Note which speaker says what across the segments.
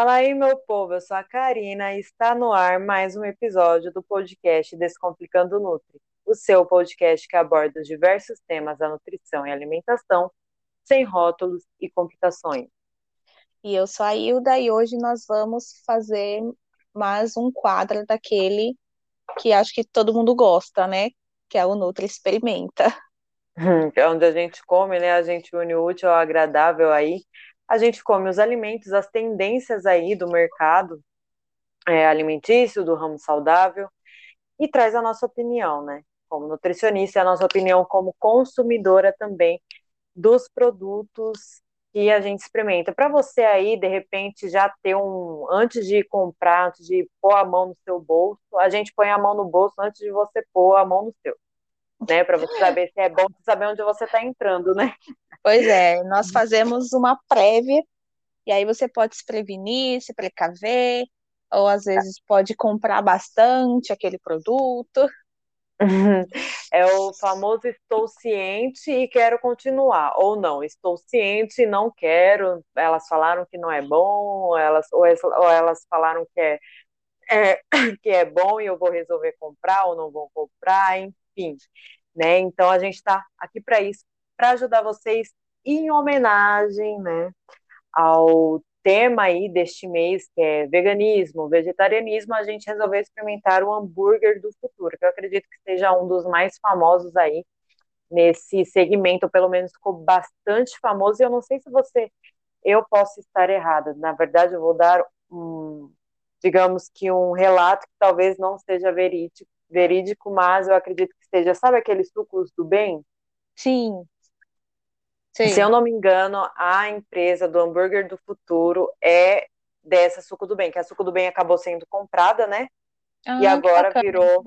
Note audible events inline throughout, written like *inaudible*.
Speaker 1: Fala aí, meu povo, eu sou a Karina e está no ar mais um episódio do podcast Descomplicando Nutri, o seu podcast que aborda os diversos temas da nutrição e alimentação, sem rótulos e complicações.
Speaker 2: E eu sou a Hilda e hoje nós vamos fazer mais um quadro daquele que acho que todo mundo gosta, né? Que é o Nutri Experimenta. *laughs*
Speaker 1: É onde a gente come, né? A gente une o útil ao agradável aí a gente come os alimentos, as tendências aí do mercado é, alimentício, do ramo saudável, e traz a nossa opinião, né? Como nutricionista, a nossa opinião como consumidora também dos produtos que a gente experimenta. Para você aí, de repente, já ter um. Antes de comprar, antes de pôr a mão no seu bolso, a gente põe a mão no bolso antes de você pôr a mão no seu. Né, para você saber se é bom, saber onde você está entrando, né?
Speaker 2: Pois é, nós fazemos uma prévia, e aí você pode se prevenir, se precaver, ou às vezes pode comprar bastante aquele produto. *laughs*
Speaker 1: É o famoso estou ciente e quero continuar, ou não, estou ciente e não quero. Elas falaram que não é bom, elas, ou, ou elas falaram que é, é, *coughs* que é bom e eu vou resolver comprar ou não vou comprar, enfim. Né? Então a gente está aqui para isso, para ajudar vocês em homenagem, né, ao tema aí deste mês, que é veganismo, vegetarianismo, a gente resolveu experimentar o hambúrguer do futuro, que eu acredito que seja um dos mais famosos aí nesse segmento, pelo menos ficou bastante famoso, e eu não sei se você, eu posso estar errada, na verdade eu vou dar um, digamos que um relato que talvez não seja verídico, verídico, mas eu acredito que seja, sabe aqueles sucos do bem?
Speaker 2: Sim.
Speaker 1: Sim. Se eu não me engano, a empresa do hambúrguer do futuro é dessa Suco do Bem, que a Suco do Bem acabou sendo comprada, né? Ah, e agora virou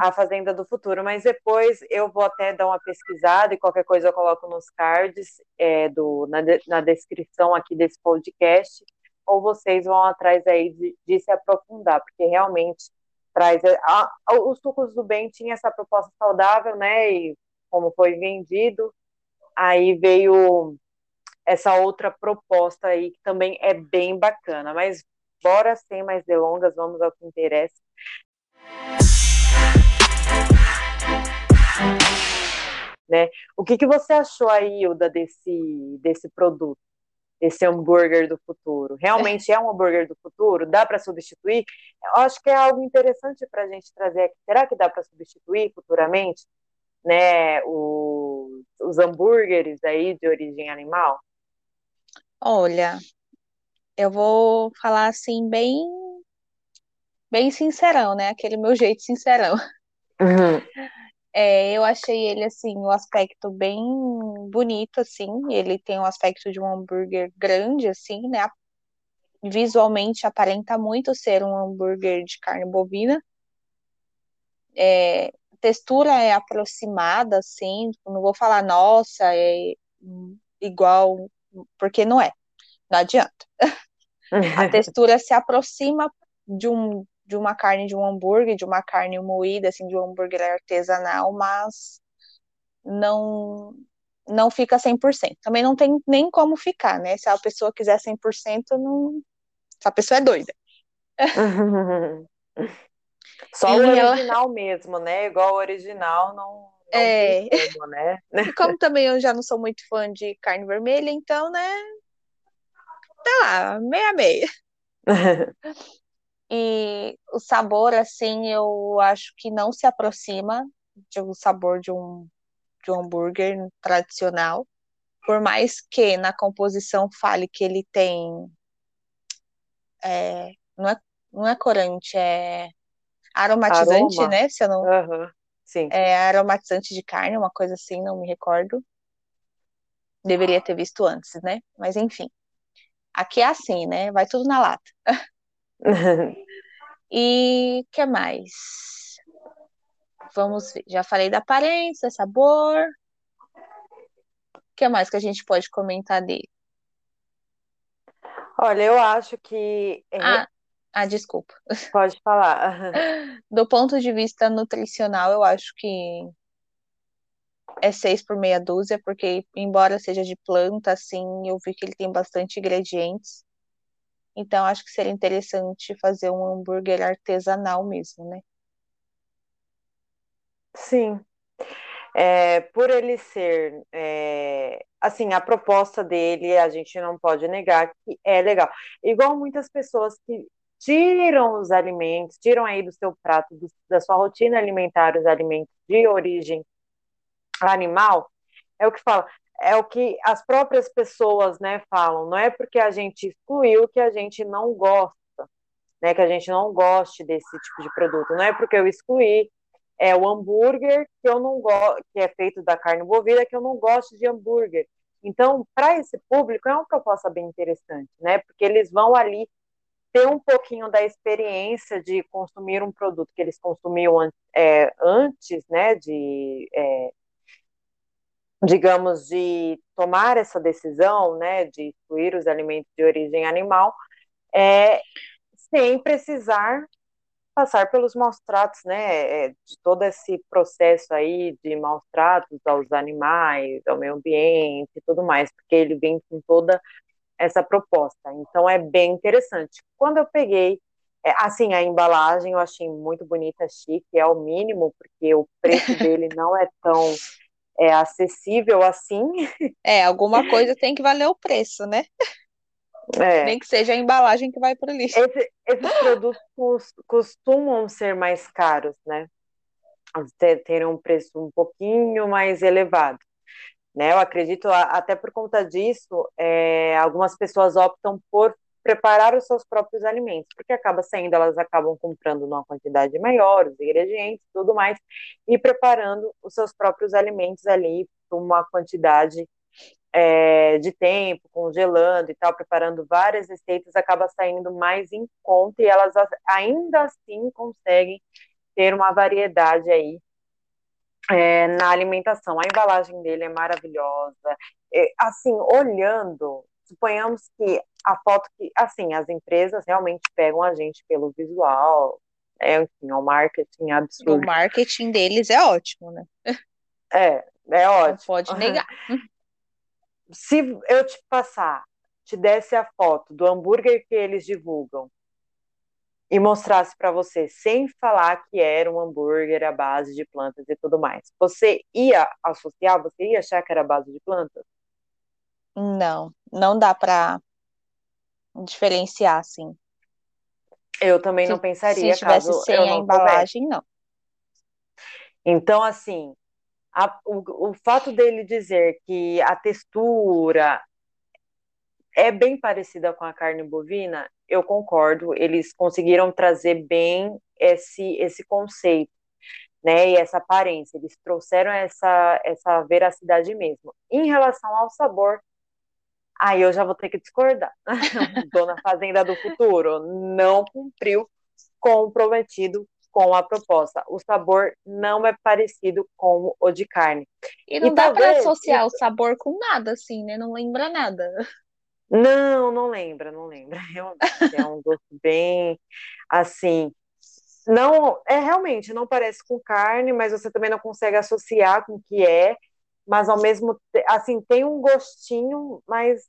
Speaker 1: a Fazenda do Futuro. Mas depois eu vou até dar uma pesquisada e qualquer coisa eu coloco nos cards é, do, na, de, na descrição aqui desse podcast, ou vocês vão atrás aí de, de se aprofundar, porque realmente traz. A, a, os sucos do bem tinha essa proposta saudável, né? E como foi vendido, aí veio essa outra proposta aí que também é bem bacana. Mas bora sem mais delongas, vamos ao que interessa. Né? O que, que você achou aí, Hilda, desse, desse produto, esse hambúrguer do futuro? Realmente é um hambúrguer do futuro? Dá para substituir? Eu acho que é algo interessante para a gente trazer aqui. Será que dá para substituir futuramente? né, os, os hambúrgueres aí de origem animal?
Speaker 2: Olha, eu vou falar assim bem bem sincerão, né? Aquele meu jeito sincerão.
Speaker 1: Uhum.
Speaker 2: É, eu achei ele assim, o um aspecto bem bonito, assim. Ele tem o um aspecto de um hambúrguer grande, assim, né? Visualmente aparenta muito ser um hambúrguer de carne bovina. É, textura é aproximada, assim, não vou falar, nossa, é igual, porque não é, não adianta. *laughs* a textura se aproxima de, um, de uma carne de um hambúrguer, de uma carne moída, assim, de um hambúrguer artesanal, mas não não fica 100%. Também não tem nem como ficar, né? Se a pessoa quiser 100%, não... essa pessoa é doida. *laughs*
Speaker 1: Só e o original ela... mesmo, né? Igual o original não, não
Speaker 2: é.
Speaker 1: como, né? *laughs*
Speaker 2: E como também eu já não sou muito fã de carne vermelha, então, né? Tá lá, meia meia. *laughs* e o sabor, assim, eu acho que não se aproxima do sabor de um, de um hambúrguer tradicional. Por mais que na composição fale que ele tem. É, não, é, não é corante, é aromatizante,
Speaker 1: Aroma.
Speaker 2: né? Se eu não.
Speaker 1: Uhum. Sim.
Speaker 2: É aromatizante de carne, uma coisa assim, não me recordo. Deveria ter visto antes, né? Mas enfim. Aqui é assim, né? Vai tudo na lata. *laughs* *laughs* e que mais? Vamos ver. Já falei da aparência, sabor. O que mais que a gente pode comentar dele?
Speaker 1: Olha, eu acho que
Speaker 2: ah, ah, desculpa. *laughs*
Speaker 1: Pode falar.
Speaker 2: Do ponto de vista nutricional, eu acho que é seis por meia dúzia, porque embora seja de planta, assim, eu vi que ele tem bastante ingredientes. Então, acho que seria interessante fazer um hambúrguer artesanal mesmo, né?
Speaker 1: Sim. É, por ele ser, é, assim, a proposta dele, a gente não pode negar que é legal. Igual muitas pessoas que tiram os alimentos, tiram aí do seu prato, do, da sua rotina alimentar, os alimentos de origem animal, é o que fala, é o que as próprias pessoas, né, falam. Não é porque a gente excluiu que a gente não gosta, né, que a gente não goste desse tipo de produto. Não é porque eu excluí é o hambúrguer que eu não gosto, que é feito da carne bovina, que eu não gosto de hambúrguer. Então, para esse público é uma proposta bem interessante, né? Porque eles vão ali ter um pouquinho da experiência de consumir um produto que eles consumiam é, antes, né? De é, digamos, de tomar essa decisão, né, de excluir os alimentos de origem animal, é, sem precisar passar pelos maus tratos, né, é, de todo esse processo aí de maus tratos aos animais, ao meio ambiente e tudo mais, porque ele vem com toda essa proposta. Então é bem interessante. Quando eu peguei, é, assim, a embalagem eu achei muito bonita, chique, é o mínimo, porque o preço *laughs* dele não é tão é, acessível assim. *laughs*
Speaker 2: É, alguma coisa tem que valer o preço, né? É. Nem que seja a embalagem que vai para o lixo.
Speaker 1: Esse, esses produtos costumam ser mais caros, né? Terem um preço um pouquinho mais elevado. Né? Eu acredito, até por conta disso, é, algumas pessoas optam por preparar os seus próprios alimentos, porque acaba saindo, elas acabam comprando numa quantidade maior, os ingredientes, tudo mais, e preparando os seus próprios alimentos ali por uma quantidade é, de tempo, congelando e tal, preparando várias receitas, acaba saindo mais em conta e elas ainda assim conseguem ter uma variedade aí é, na alimentação. A embalagem dele é maravilhosa. É, assim, olhando, suponhamos que a foto que, assim, as empresas realmente pegam a gente pelo visual, é, enfim, é um marketing absurdo.
Speaker 2: O marketing deles é ótimo, né?
Speaker 1: É, é ótimo. Não
Speaker 2: pode negar. *laughs*
Speaker 1: Se eu te passar, te desse a foto do hambúrguer que eles divulgam e mostrasse para você, sem falar que era um hambúrguer à base de plantas e tudo mais, você ia associar, você ia achar que era à base de plantas?
Speaker 2: Não, não dá para diferenciar assim.
Speaker 1: Eu também se, não pensaria
Speaker 2: se tivesse
Speaker 1: caso
Speaker 2: sem
Speaker 1: eu
Speaker 2: a embalagem, não.
Speaker 1: Então, assim, a, o, o fato dele dizer que a textura é bem parecida com a carne bovina, eu concordo. Eles conseguiram trazer bem esse, esse conceito, né? E essa aparência. Eles trouxeram essa, essa veracidade mesmo. Em relação ao sabor, aí eu já vou ter que discordar. *laughs* Dona Fazenda do Futuro não cumpriu com o prometido com a proposta. O sabor não é parecido com o de carne.
Speaker 2: E não e dá talvez... para associar o sabor com nada, assim, né? Não lembra nada.
Speaker 1: Não, não lembra, não lembra. *laughs* É um gosto bem assim. Não, é realmente não parece com carne, mas você também não consegue associar com o que é, mas ao mesmo assim tem um gostinho, mas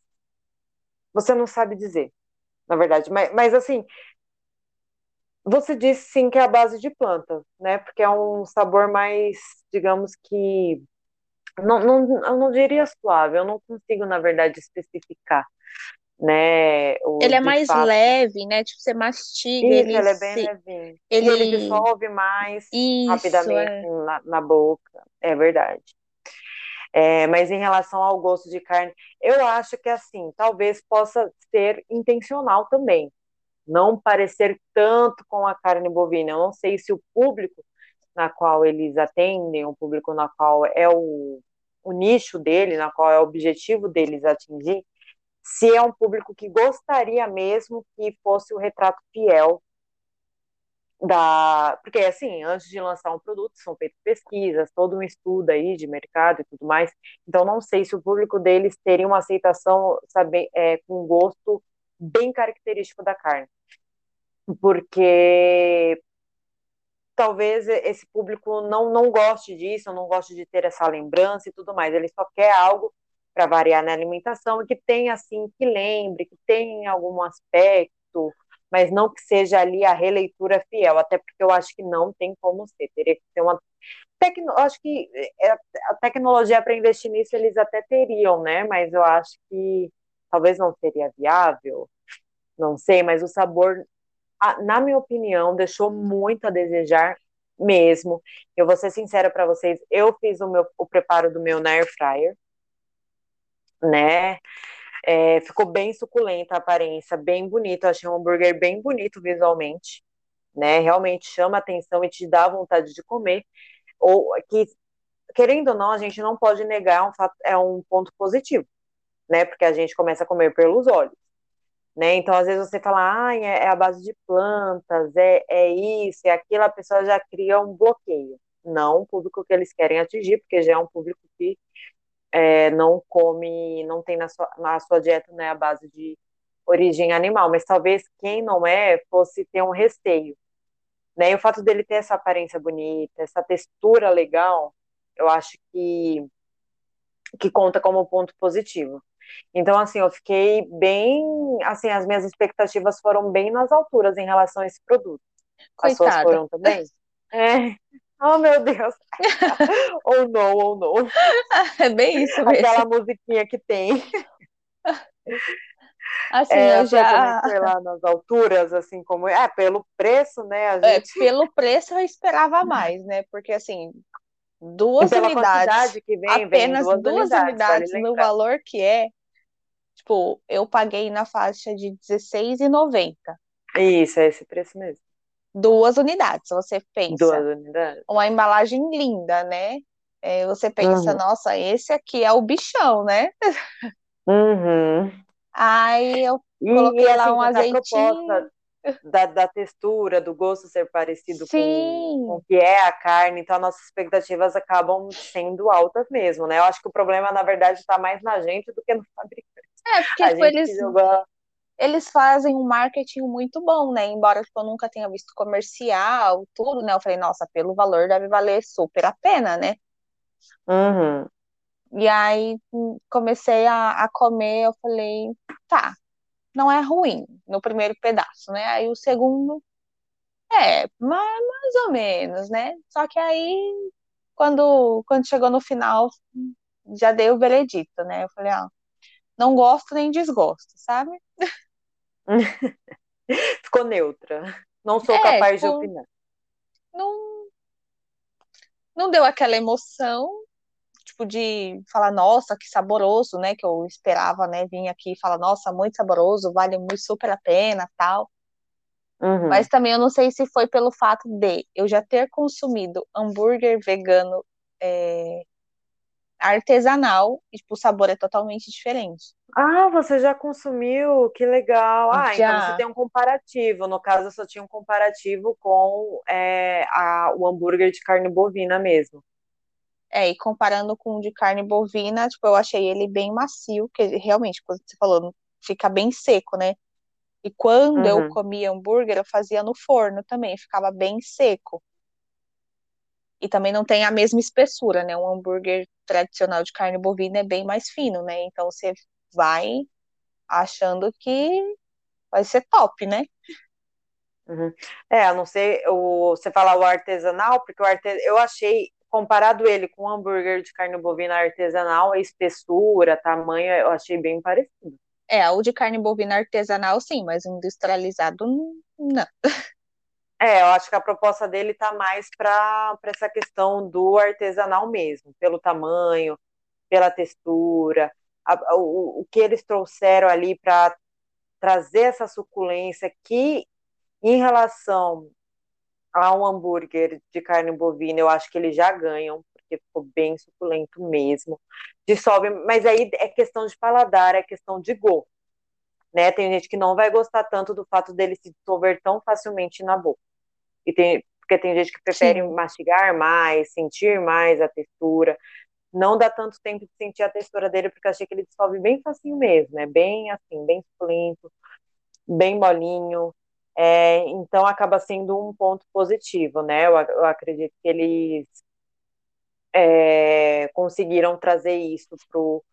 Speaker 1: você não sabe dizer, na verdade. Mas, mas assim, você disse sim que é a base de planta, né? Porque é um sabor mais, digamos que não, não, eu não diria suave, eu não consigo, na verdade, especificar né?
Speaker 2: O, ele é mais fato. leve, né? Tipo, você mastiga.
Speaker 1: Isso, ele, ele é bem se... levinho. Ele... E ele dissolve mais Isso, rapidamente é. na, na, boca. É verdade. É, mas em relação ao gosto de carne, eu acho que assim, talvez possa ser intencional também. Não parecer tanto com a carne bovina. Eu não sei se o público na qual eles atendem, o público na qual é o, o nicho dele, na qual é o objetivo deles atingir, se é um público que gostaria mesmo que fosse o retrato fiel da. Porque, assim, antes de lançar um produto, são feitas pesquisas, todo um estudo aí de mercado e tudo mais. Então, não sei se o público deles teria uma aceitação, sabe, é, com gosto bem característico da carne. Porque talvez esse público não, não goste disso, não goste de ter essa lembrança e tudo mais. Ele só quer algo para variar na alimentação e que tenha assim, que lembre, que tenha algum aspecto mas não que seja ali a releitura fiel, até porque eu acho que não tem como ser, teria que ser uma Tecno, acho que é, a tecnologia para investir nisso eles até teriam, né? Mas eu acho que talvez não seria viável, não sei, mas o sabor, na minha opinião, deixou muito a desejar mesmo. Eu vou ser sincera para vocês, eu fiz o meu o preparo do meu na air fryer, né? É, ficou bem suculenta a aparência, bem bonito. Achei um hambúrguer bem bonito visualmente, né? Realmente chama atenção e te dá vontade de comer. Ou que, querendo ou não, a gente não pode negar um fato, é um ponto positivo, né? Porque a gente começa a comer pelos olhos. Né? Então, às vezes você fala, ah, é, é a base de plantas, é, é isso, é aquilo, a pessoa já cria um bloqueio. Não o público que eles querem atingir, porque já é um público que é, não come, não tem na sua, na sua dieta né, a base de origem animal, mas talvez quem não é fosse ter um receio. Né? E o fato dele ter essa aparência bonita, essa textura legal, eu acho que, que conta como ponto positivo. Então, assim, eu fiquei bem, assim, as minhas expectativas foram bem nas alturas em relação a esse produto. Coitada. As suas foram também? *laughs* É. Oh, meu Deus. *laughs* ou não, ou não.
Speaker 2: É bem isso mesmo.
Speaker 1: Aquela musiquinha que tem.
Speaker 2: Assim, é, eu já...
Speaker 1: Foi lá nas alturas, assim, como... É, pelo preço, né, a
Speaker 2: é, gente... É, pelo preço eu esperava mais, né, porque, assim, duas unidades, que vem, apenas vem duas, duas, unidades, unidades no valor que é, tipo, eu paguei na faixa de R$16,90.
Speaker 1: Isso, é esse preço mesmo
Speaker 2: duas unidades, você pensa.
Speaker 1: Duas unidades.
Speaker 2: Uma embalagem linda, né? É, você pensa, uhum. nossa, esse aqui é o bichão, né?
Speaker 1: Uhum.
Speaker 2: Aí eu coloquei e, lá assim, um azeitinho.
Speaker 1: Da, da, textura, do gosto ser parecido com, com o que é a carne, então nossas expectativas acabam sendo altas mesmo, né? Eu acho que o problema, na verdade, está mais na gente do que no fabricante.
Speaker 2: É, porque tipo, eles, jogou eles fazem um marketing muito bom, né? Embora tipo, eu nunca tenha visto comercial, tudo, né? Eu falei, nossa, pelo valor deve valer super a pena, né?
Speaker 1: Uhum.
Speaker 2: E aí comecei a, a comer, eu falei, tá, não é ruim no primeiro pedaço, né? Aí o segundo, é, mais, mais ou menos, né? Só que aí, quando, quando chegou no final, já dei o veredito, né? Eu falei, ah, não gosto nem desgosto, sabe? *laughs*
Speaker 1: Ficou neutra. Não sou é, capaz tipo, de opinar.
Speaker 2: Não, não deu aquela emoção, tipo, de falar, nossa, que saboroso, né? Que eu esperava, né? Vir aqui e falar, nossa, muito saboroso, vale muito super a pena, tal. Uhum. Mas também eu não sei se foi pelo fato de eu já ter consumido hambúrguer vegano é, artesanal e tipo, o sabor é totalmente diferente.
Speaker 1: Ah, você já consumiu? Que legal. Ah, já. então você tem um comparativo. No caso, eu só tinha um comparativo com é, a, o hambúrguer de carne bovina mesmo.
Speaker 2: É, e comparando com o de carne bovina, tipo, eu achei ele bem macio, que realmente, quando você falou, fica bem seco, né? E quando uhum. eu comia hambúrguer, eu fazia no forno também, ficava bem seco. E também não tem a mesma espessura, né? Um hambúrguer tradicional de carne bovina é bem mais fino, né? Então você vai achando que vai ser top, né?
Speaker 1: Uhum. É, a não ser o, você falar o artesanal, porque o artes, eu achei, comparado ele com o hambúrguer de carne bovina artesanal, a espessura, tamanho, eu achei bem parecido.
Speaker 2: É, o de carne bovina artesanal, sim, mas industrializado, não. *laughs*
Speaker 1: É, eu acho que a proposta dele está mais para essa questão do artesanal mesmo, pelo tamanho, pela textura, a, o, o que eles trouxeram ali para trazer essa suculência que, em relação a um hambúrguer de carne bovina, eu acho que eles já ganham, porque ficou bem suculento mesmo. Dissolve, mas aí é questão de paladar, é questão de gosto. Né? Tem gente que não vai gostar tanto do fato dele se dissolver tão facilmente na boca. E tem, porque tem gente que prefere Sim. mastigar mais, sentir mais a textura. Não dá tanto tempo de sentir a textura dele, porque eu achei que ele dissolve bem facinho mesmo, né? Bem assim, bem suculento, bem molinho. É, então acaba sendo um ponto positivo, né? Eu, eu acredito que eles é, conseguiram trazer isso pro,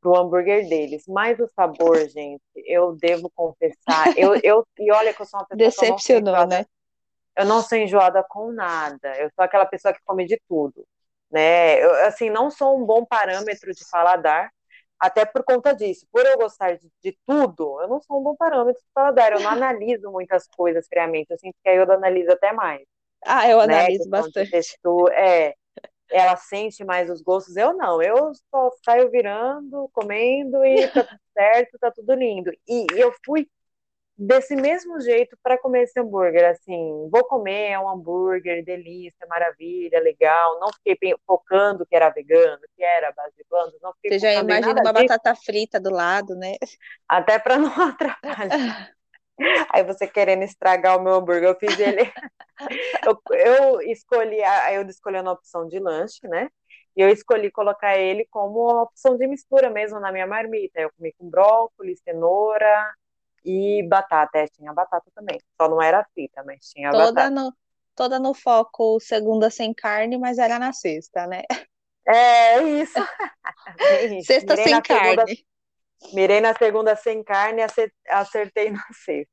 Speaker 1: pro hambúrguer deles. Mas o sabor, gente, eu devo confessar, eu, eu e olha que eu sou uma pessoa
Speaker 2: decepcionou, né?
Speaker 1: Eu não sou enjoada com nada. Eu sou aquela pessoa que come de tudo, né? Eu, assim, não sou um bom parâmetro de paladar, até por conta disso. Por eu gostar de, de tudo, eu não sou um bom parâmetro de paladar. Eu não *laughs* analiso muitas coisas friamente. Eu sinto que a Yoda analisa até mais.
Speaker 2: Ah, eu né? analiso bastante.
Speaker 1: Textura, é, ela sente mais os gostos, eu não, eu só saio virando, comendo e tá tudo certo, tá tudo lindo. E eu fui desse mesmo jeito para comer esse hambúrguer, assim, vou comer, é um hambúrguer, delícia, maravilha, legal, não fiquei focando que era vegano, que era base de plantas, não fiquei
Speaker 2: Você já imagina uma disso. batata frita do lado, né?
Speaker 1: Até para não *laughs* atrapalhar. Aí você querendo estragar o meu hambúrguer, eu fiz ele. *laughs* eu, eu escolhi, aí eu escolhi uma opção de lanche, né? E eu escolhi colocar ele como opção de mistura mesmo na minha marmita. Eu comi com brócolis, cenoura e batata. É, tinha batata também. Só não era frita, mas tinha
Speaker 2: toda
Speaker 1: batata.
Speaker 2: No, toda no foco segunda sem carne, mas era na sexta, né?
Speaker 1: É isso. *laughs*
Speaker 2: sexta Mirei sem carne. Segunda,
Speaker 1: Mirei na segunda sem carne e acertei na sexta.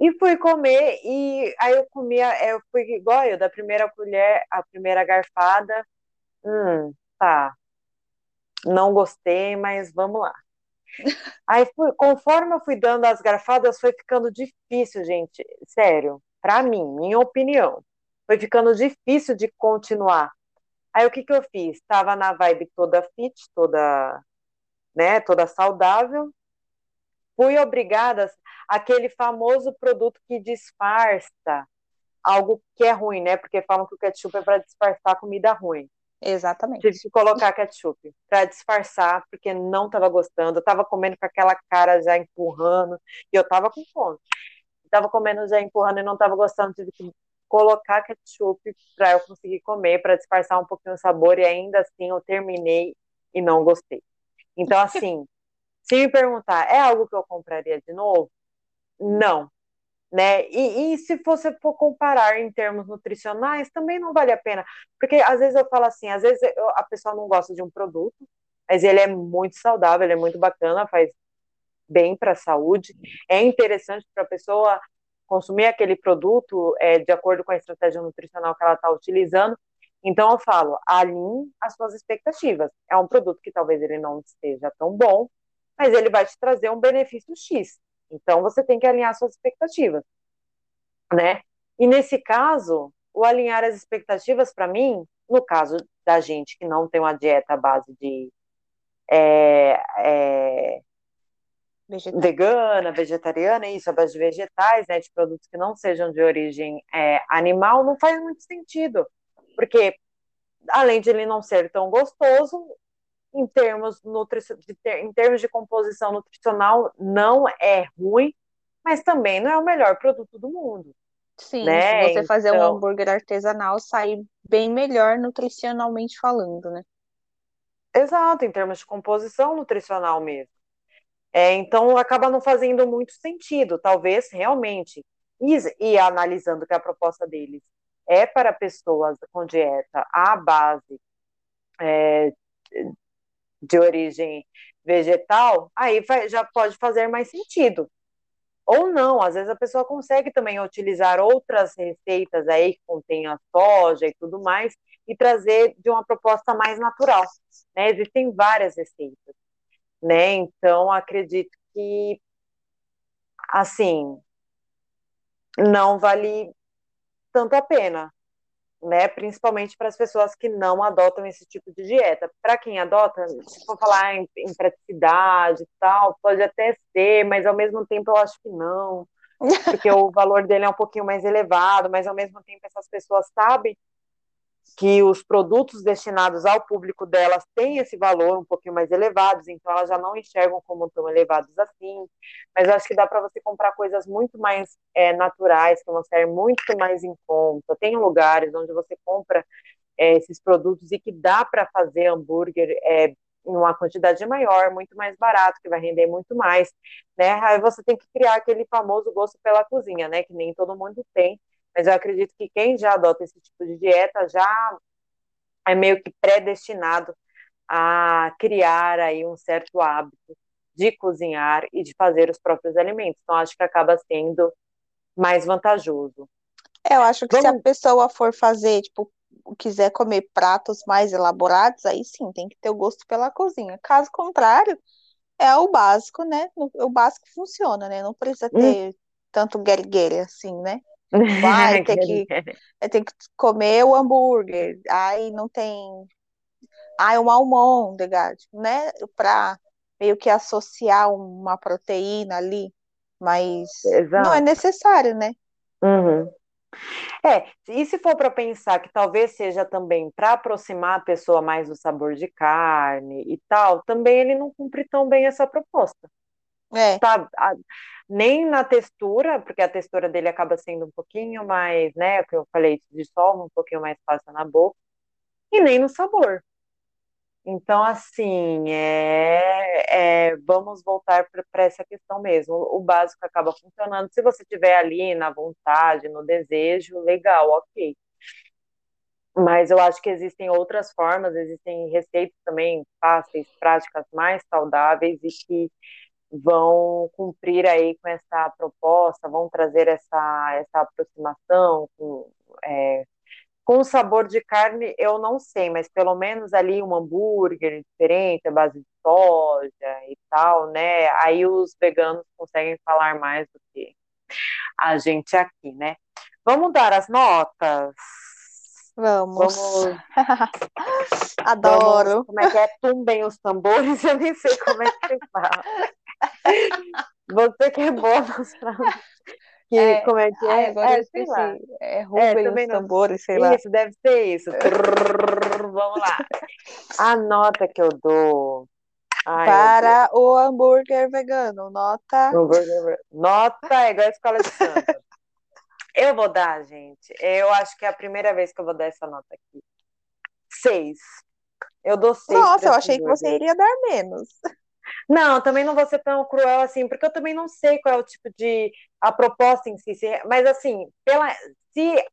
Speaker 1: E fui comer, e aí eu comia, eu fui igual eu, da primeira colher, a primeira garfada. Hum, tá. Não gostei, mas vamos lá. Aí, fui, conforme eu fui dando as garfadas, foi ficando difícil, gente. Sério, para mim, minha opinião, foi ficando difícil de continuar. Aí o que que eu fiz? Estava na vibe toda fit, toda né, toda saudável, fui obrigada aquele famoso produto que disfarça algo que é ruim, né? Porque falam que o ketchup é para disfarçar comida ruim.
Speaker 2: Exatamente.
Speaker 1: Tive que colocar ketchup para disfarçar, porque não estava gostando. Eu estava comendo com aquela cara já empurrando, e eu estava com fome. Estava comendo já empurrando e não estava gostando. Tive que colocar ketchup para eu conseguir comer, para disfarçar um pouquinho o sabor, e ainda assim eu terminei e não gostei. Então, assim, *laughs* se me perguntar, é algo que eu compraria de novo? Não. Né? E, e se você for comparar em termos nutricionais, também não vale a pena. Porque às vezes eu falo assim, às vezes eu, a pessoa não gosta de um produto, mas ele é muito saudável, ele é muito bacana, faz bem para a saúde, é interessante para a pessoa consumir aquele produto é, de acordo com a estratégia nutricional que ela está utilizando, então eu falo, alinhe as suas expectativas. É um produto que talvez ele não esteja tão bom, mas ele vai te trazer um benefício X. Então você tem que alinhar suas expectativas, né? E nesse caso, o alinhar as expectativas para mim, no caso da gente que não tem uma dieta à base de é, é, vegana, vegetariana, isso, à base de vegetais, né, de produtos que não sejam de origem é, animal, não faz muito sentido. Porque além de ele não ser tão gostoso, em termos, de em termos de composição nutricional, não é ruim, mas também não é o melhor produto do mundo.
Speaker 2: Sim, né? se você fazer um então hambúrguer artesanal, sai bem melhor nutricionalmente falando, né?
Speaker 1: Exato, em termos de composição nutricional mesmo. É, então acaba não fazendo muito sentido, talvez realmente. E, e analisando que a proposta deles é para pessoas com dieta à base é, de origem vegetal, aí já pode fazer mais sentido. Ou não, às vezes a pessoa consegue também utilizar outras receitas aí que contêm a soja e tudo mais e trazer de uma proposta mais natural. Né? Existem várias receitas. Né? Então, acredito que, assim, não vale tanto a pena, né? Principalmente para as pessoas que não adotam esse tipo de dieta. Para quem adota, se for falar em, em praticidade e tal, pode até ser, mas ao mesmo tempo eu acho que não, porque *laughs* o valor dele é um pouquinho mais elevado, mas ao mesmo tempo essas pessoas sabem que os produtos destinados ao público delas têm esse valor um pouquinho mais elevados, então elas já não enxergam como tão elevados assim. Mas acho que dá para você comprar coisas muito mais é, naturais, que vão ser muito mais em conta. Tem lugares onde você compra é, esses produtos e que dá para fazer hambúrguer é, em uma quantidade maior, muito mais barato, que vai render muito mais, né? Aí você tem que criar aquele famoso gosto pela cozinha, né? Que nem todo mundo tem mas eu acredito que quem já adota esse tipo de dieta já é meio que predestinado a criar aí um certo hábito de cozinhar e de fazer os próprios alimentos. Então, acho que acaba sendo mais vantajoso.
Speaker 2: É, eu acho que Vamos... se a pessoa for fazer, tipo, quiser comer pratos mais elaborados, aí sim, tem que ter o gosto pela cozinha. Caso contrário, é o básico, né? O básico funciona, né? Não precisa hum. ter hum. tanto guerigueira assim, né? *laughs* Vai ter que, ter que comer o hambúrguer, aí não tem. Ai, uma almôndega, né? Pra meio que associar uma proteína ali, mas Exato. não é necessário, né?
Speaker 1: Uhum. É, e se for para pensar que talvez seja também para aproximar a pessoa mais do sabor de carne e tal, também ele não cumpre tão bem essa proposta.
Speaker 2: É.
Speaker 1: Tá, a, nem na textura, porque a textura dele acaba sendo um pouquinho mais, né, o que eu falei, de sol, um pouquinho mais fácil na boca, e nem no sabor. Então, assim, é, é, vamos voltar para essa questão mesmo. O básico acaba funcionando. Se você tiver ali na vontade, no desejo, legal, ok. Mas eu acho que existem outras formas, existem receitas também fáceis, práticas, mais saudáveis e que vão cumprir aí com essa proposta, vão trazer essa, essa aproximação com, é, com sabor de carne, eu não sei, mas pelo menos ali um hambúrguer diferente, a base de soja e tal, né? Aí os veganos conseguem falar mais do que a gente aqui, né? Vamos dar as notas?
Speaker 2: Vamos. Vamos... *laughs* Adoro. Vamos,
Speaker 1: como é que é? Tumbem os tambores, *laughs* eu nem sei como é que se fala. *laughs* Você que é boa nos que, é, como é que é?
Speaker 2: Agora é, sei lá. É Rubem é, os tambores, sei lá.
Speaker 1: Isso, deve ser isso. *laughs* Vamos lá. A nota que eu dou.
Speaker 2: Ai, para o hambúrguer vegano, nota.
Speaker 1: Hambúrguer... Nota é igual a escola de samba. eu vou dar, gente. Eu acho que é a primeira vez que eu vou dar essa nota aqui. Seis. Eu dou seis.
Speaker 2: Nossa, eu achei que você iria dar menos.
Speaker 1: Não, também não vou ser tão cruel assim, porque eu também não sei qual é o tipo de a proposta em si, mas assim, pela se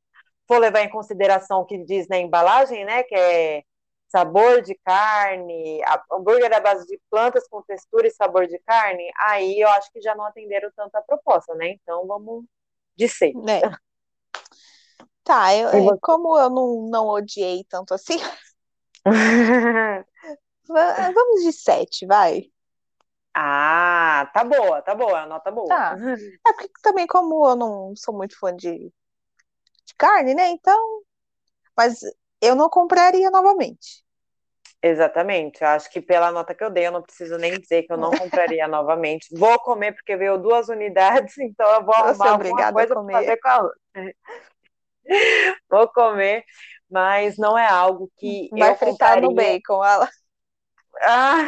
Speaker 1: for levar em consideração o que diz na embalagem, né, que é sabor de carne, hambúrguer à base de plantas com textura e sabor de carne, aí eu acho que já não atenderam tanto a proposta, né? Então vamos de seis.
Speaker 2: É. Tá, eu, é, como eu não, não odiei tanto assim, *laughs* vamos de sete, vai.
Speaker 1: Ah, tá boa, tá boa, a nota boa.
Speaker 2: Tá. É porque também, como eu não sou muito fã de, de carne, né? Então. Mas eu não compraria novamente.
Speaker 1: Exatamente. Acho que pela nota que eu dei, eu não preciso nem dizer que eu não compraria *laughs* novamente. Vou comer porque veio duas unidades, *laughs* então eu vou arrumar é alguma coisa para fazer com a. *laughs* Vou comer, mas não é algo que
Speaker 2: Vai
Speaker 1: eu
Speaker 2: fritar compraria. no bacon, ela.
Speaker 1: Ah,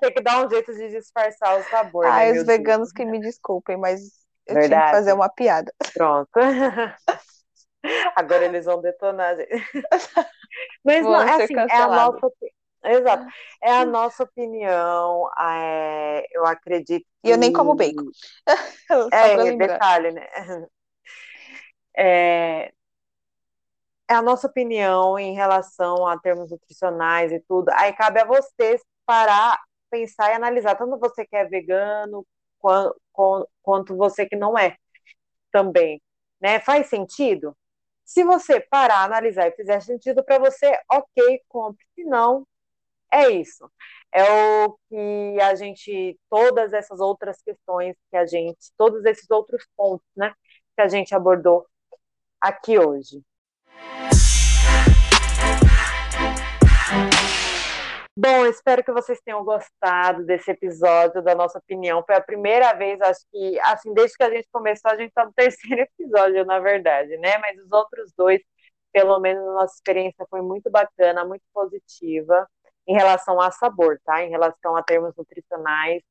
Speaker 1: tem que dar um jeito de disfarçar o sabor.
Speaker 2: Ah,
Speaker 1: né,
Speaker 2: os veganos Deus. que me desculpem, mas eu Verdade. tinha que fazer uma piada.
Speaker 1: Pronto. *laughs* Agora eles vão detonar. Mas Vou não, é assim, é a nossa. Exato. É a nossa opinião. É, eu acredito.
Speaker 2: E eu nem como bacon. *laughs*
Speaker 1: é, detalhe, né? É, é a nossa opinião em relação a termos nutricionais e tudo. Aí cabe a você parar, pensar e analisar, tanto você que é vegano, quanto, quanto você que não é também. Né? Faz sentido? Se você parar, analisar e fizer sentido para você, ok, compre. Se não, é isso. É o que a gente, todas essas outras questões que a gente, todos esses outros pontos, né, que a gente abordou aqui hoje. Bom, espero que vocês tenham gostado desse episódio, da nossa opinião. Foi a primeira vez, acho que, assim, desde que a gente começou, a gente está no *laughs* terceiro episódio, na verdade, né? Mas os outros dois, pelo menos a nossa experiência foi muito bacana, muito positiva em relação a sabor, tá? Em relação a termos nutricionais,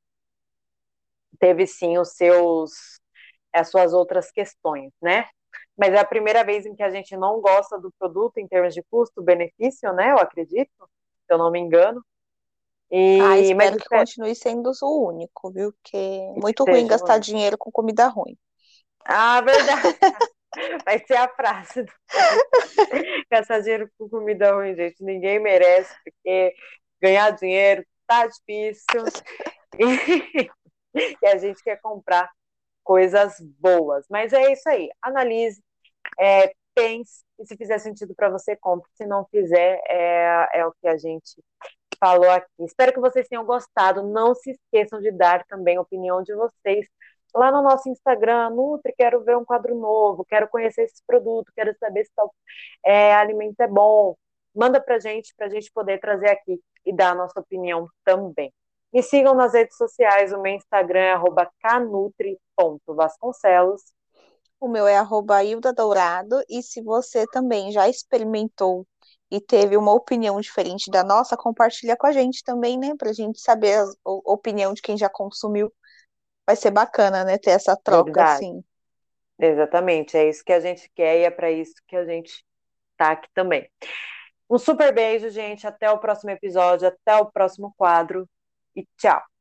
Speaker 1: teve sim os seus, as suas outras questões, né? Mas é a primeira vez em que a gente não gosta do produto em termos de custo-benefício, né? Eu acredito, se eu não me engano.
Speaker 2: E, ah, espero mas, que continue sendo o único, viu? Porque é muito ruim gastar ruim. dinheiro com comida ruim.
Speaker 1: Ah, verdade. *laughs* Vai ser a frase. Do... *laughs* gastar dinheiro com comida ruim, gente. Ninguém merece, porque ganhar dinheiro tá difícil. E, *laughs* e a gente quer comprar coisas boas. Mas é isso aí. Analise, é, pense, e se fizer sentido para você, compre. Se não fizer, é, é o que a gente falou aqui. Espero que vocês tenham gostado. Não se esqueçam de dar também a opinião de vocês lá no nosso Instagram, Nutri, quero ver um quadro novo, quero conhecer esse produto, quero saber se tal é, alimento é bom. Manda pra gente, pra gente poder trazer aqui e dar a nossa opinião também. Me sigam nas redes sociais, o meu Instagram é canutri.vasconcelos.
Speaker 2: O meu é arroba Hilda Dourado, e se você também já experimentou e teve uma opinião diferente da nossa, compartilha com a gente também, né? Pra gente saber a opinião de quem já consumiu vai ser bacana, né, ter essa troca Verdade. assim.
Speaker 1: Exatamente, é isso que a gente quer e é para isso que a gente tá aqui também. Um super beijo, gente. Até o próximo episódio, até o próximo quadro e tchau.